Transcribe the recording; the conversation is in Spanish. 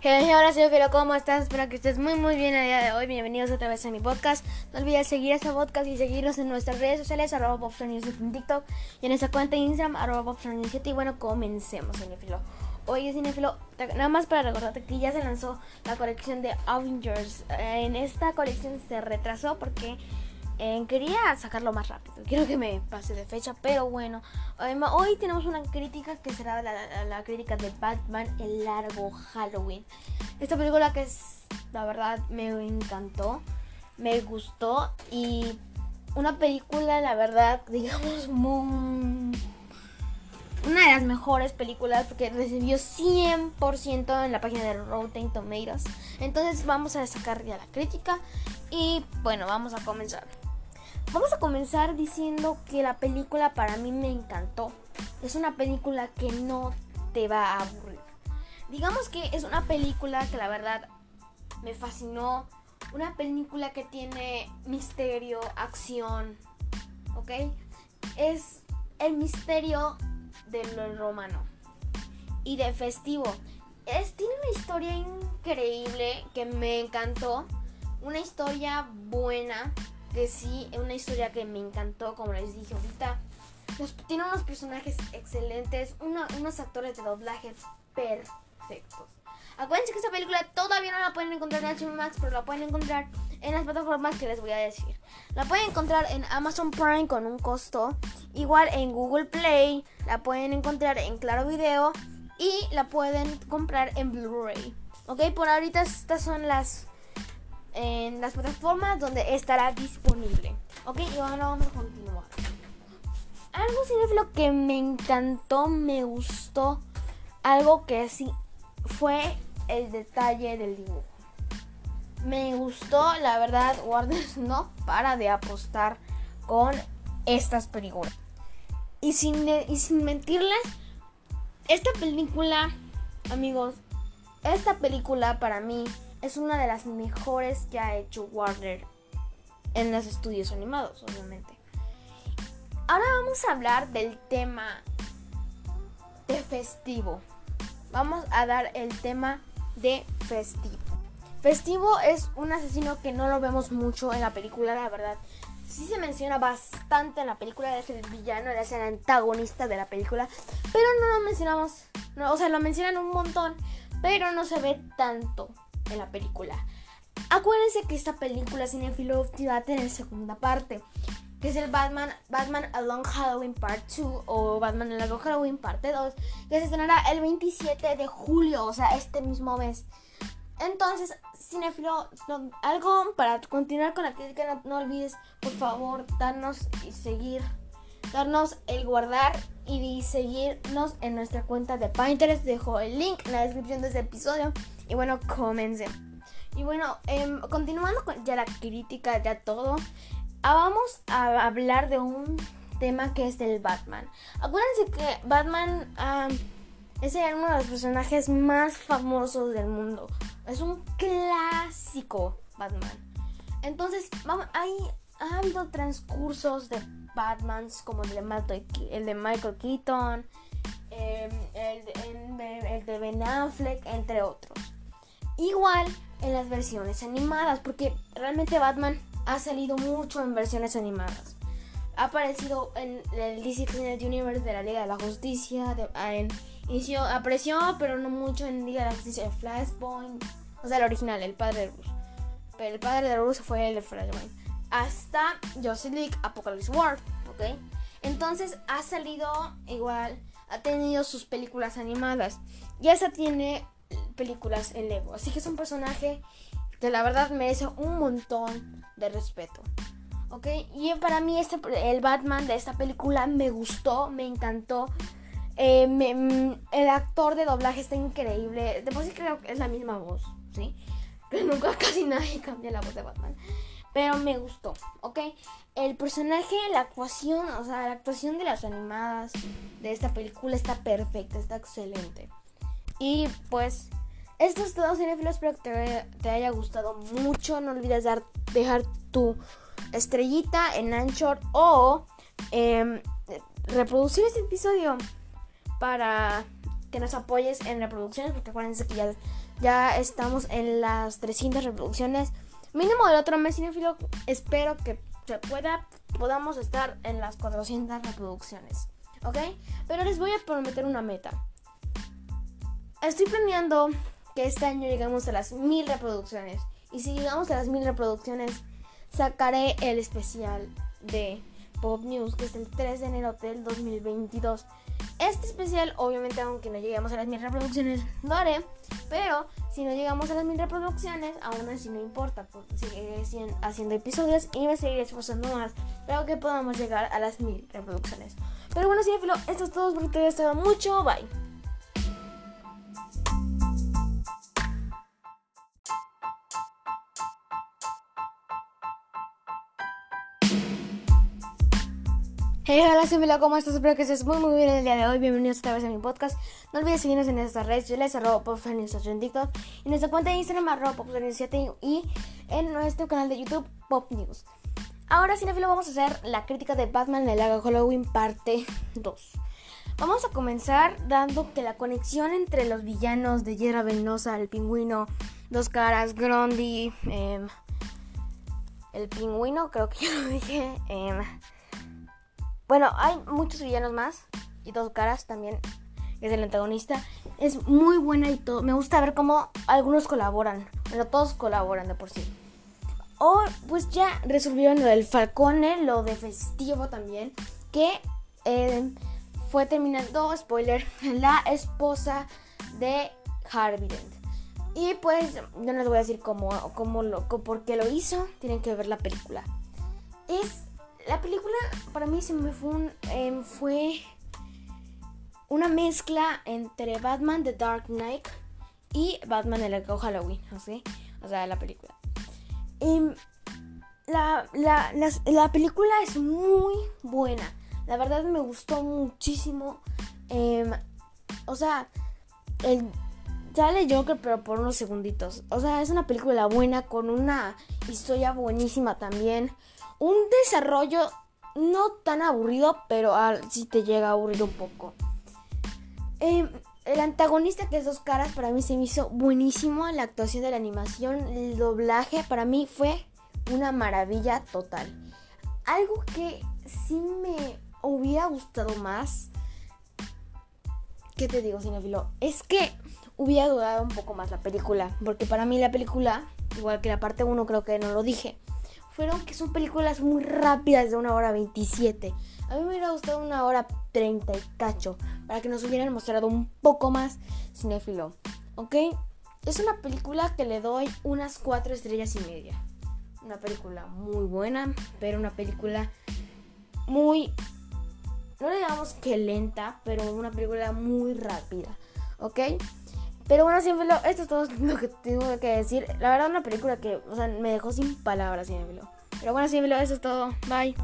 Hey, hola, soy ¿cómo estás? Espero que estés muy muy bien el día de hoy. Bienvenidos otra vez a mi podcast. No olvides seguir este podcast y seguirnos en nuestras redes sociales, arroba en TikTok y en nuestra cuenta de Instagram, arroba 7 Y bueno, comencemos, Cinefilo. Hoy es Cinefilo, nada más para recordarte que ya se lanzó la colección de Avengers. En esta colección se retrasó porque quería sacarlo más rápido. Quiero que me pase de fecha, pero bueno. hoy tenemos una crítica que será la, crítica de Batman El Largo Halloween. Esta película que es, la verdad, me encantó. Me gustó. Y una película, la verdad, digamos, muy... Una de las mejores películas porque recibió 100% en la página de Rotten Tomatoes. Entonces vamos a sacar ya la crítica y bueno, vamos a comenzar. Vamos a comenzar diciendo que la película para mí me encantó. Es una película que no te va a aburrir. Digamos que es una película que la verdad me fascinó. Una película que tiene misterio, acción, ¿ok? Es el misterio de lo romano y de festivo. Es, tiene una historia increíble que me encantó. Una historia buena que sí, es una historia que me encantó, como les dije ahorita. tiene unos personajes excelentes, unos actores de doblaje perfectos. Acuérdense que esta película todavía no la pueden encontrar en HBO Max, pero la pueden encontrar en las plataformas que les voy a decir. La pueden encontrar en Amazon Prime con un costo, igual en Google Play, la pueden encontrar en Claro Video y la pueden comprar en Blu-ray. Ok, por ahorita estas son las en las plataformas donde estará disponible. Ok, y ahora vamos a continuar. Algo cinéfilo que me encantó, me gustó, algo que sí fue el detalle del dibujo. Me gustó, la verdad, Warner no para de apostar con estas películas. Y sin, y sin mentirles, esta película, amigos, esta película para mí es una de las mejores que ha hecho Warner en los estudios animados, obviamente. Ahora vamos a hablar del tema de festivo. Vamos a dar el tema de festivo. Festivo es un asesino que no lo vemos mucho en la película, la verdad. Sí se menciona bastante en la película, es el villano, es el antagonista de la película, pero no lo mencionamos, o sea, lo mencionan un montón, pero no se ve tanto en la película. Acuérdense que esta película Cinefilo va a tener segunda parte, que es el Batman, Batman Along Halloween Part 2 o Batman Along Halloween Parte 2, que se estrenará el 27 de julio, o sea, este mismo mes. Entonces, Cinefilo, algo para continuar con la crítica, no, no, olvides, por favor, darnos y seguir, darnos el guardar y seguirnos en nuestra cuenta de Pinterest. Dejo el link en la descripción de este episodio. Y bueno, comencemos. Y bueno, em, continuando con ya la crítica, ya todo, ah, vamos a hablar de un tema que es del Batman. Acuérdense que Batman es uno de los personajes más famosos del mundo. Es un clásico Batman. Entonces, vamos, hay, ha habido transcursos de Batmans como el de, el de Michael Keaton, em, el de Ben Affleck, entre otros. Igual en las versiones animadas, porque realmente Batman ha salido mucho en versiones animadas. Ha aparecido en el DC Universe de la Liga de la Justicia, ah, en, inició, apareció, pero no mucho en Liga de la Justicia de Flashpoint, o sea, el original, el padre de Bruce. Pero el padre de Bruce fue el de Flashpoint. Hasta Justice League Apocalypse World, ¿ok? Entonces ha salido igual, ha tenido sus películas animadas. Ya se tiene películas en Lego. Así que es un personaje que la verdad merece un montón de respeto. ¿Ok? Y para mí este, el Batman de esta película me gustó, me encantó. Eh, mm, el actor de doblaje está increíble. De por sí creo que es la misma voz, ¿sí? Pero nunca casi nadie cambia la voz de Batman. Pero me gustó, ¿ok? El personaje, la actuación, o sea, la actuación de las animadas de esta película está perfecta, está excelente. Y pues esto es todo, cinefilos. Espero que te, haya gustado mucho. No olvides dar, dejar tu estrellita en Anchor o em, reproducir este episodio para que nos apoyes en reproducciones. Porque acuérdense que ya estamos en las 300 reproducciones. Mínimo del otro mes, cinefilo. Espero que se pueda, podamos estar en las 400 reproducciones. ¿Ok? Pero les voy a prometer una meta. Estoy planeando que este año lleguemos a las 1000 reproducciones. Y si llegamos a las 1000 reproducciones, sacaré el especial de Pop News, que es el 3 de enero del 2022. Este especial, obviamente, aunque no lleguemos a las mil reproducciones, lo haré. Pero si no llegamos a las mil reproducciones, aún así no importa, porque seguiré haciendo episodios y me seguiré esforzando más. Pero que podamos llegar a las mil reproducciones. Pero bueno, filo, esto es todo. Espero que te haya gustado mucho. Bye. Hey, hola, soy ¿cómo estás? Espero que estés muy muy bien el día de hoy. Bienvenidos otra vez a mi podcast. No olvides seguirnos en estas redes. Yo les arroba popnews en TikTok. En nuestra cuenta de Instagram arroba popnews y en nuestro canal de YouTube Pop News. Ahora, cinefilo, vamos a hacer la crítica de Batman el lago Halloween parte 2. Vamos a comenzar dando que la conexión entre los villanos de Hiedra Venosa, el pingüino, Dos Caras, Grundy, em, el pingüino, creo que ya lo dije, eh, bueno, hay muchos villanos más. Y dos caras también. Es el antagonista. Es muy buena y todo. Me gusta ver cómo algunos colaboran. Bueno, todos colaboran de por sí. O pues ya resolvieron lo del Falcone, lo de Festivo también. Que eh, fue terminando, spoiler, la esposa de Harvey. Y pues no les voy a decir cómo, cómo lo, por qué lo hizo. Tienen que ver la película. Es la película para mí se me em, fue una mezcla entre Batman The Dark Knight y Batman el arco Halloween, ¿sí? O sea, la película. Em, la, la, película es muy buena. La verdad me gustó muchísimo. Em, o sea, el, sale Joker pero por unos segunditos. O sea, es una película buena con una historia buenísima también un desarrollo no tan aburrido, pero sí te llega a aburrir un poco. Em, el antagonista que es dos caras para mí se me hizo buenísimo. La actuación de la animación, el doblaje para mí fue una maravilla total. Algo que sí me hubiera gustado más. ¿Qué te digo, Cinefilo? Es que hubiera durado un poco más la película. Porque para mí la película, igual que la parte 1, creo que no lo dije fueron que son películas muy rápidas de una hora 27. A mí me hubiera gustado una hora 30 y cacho, para que nos hubieran mostrado un poco más cinéfilo. ¿Ok? Es una película que le doy unas 4 estrellas y media. Una película muy buena, pero una película muy... No le digamos que lenta, pero una película muy rápida. ¿Ok? Pero bueno, siempre lo, esto es todo lo que tengo que decir. La verdad, una película que o sea, me dejó sin palabras, siempre Pero bueno, siempre eso es todo. Bye.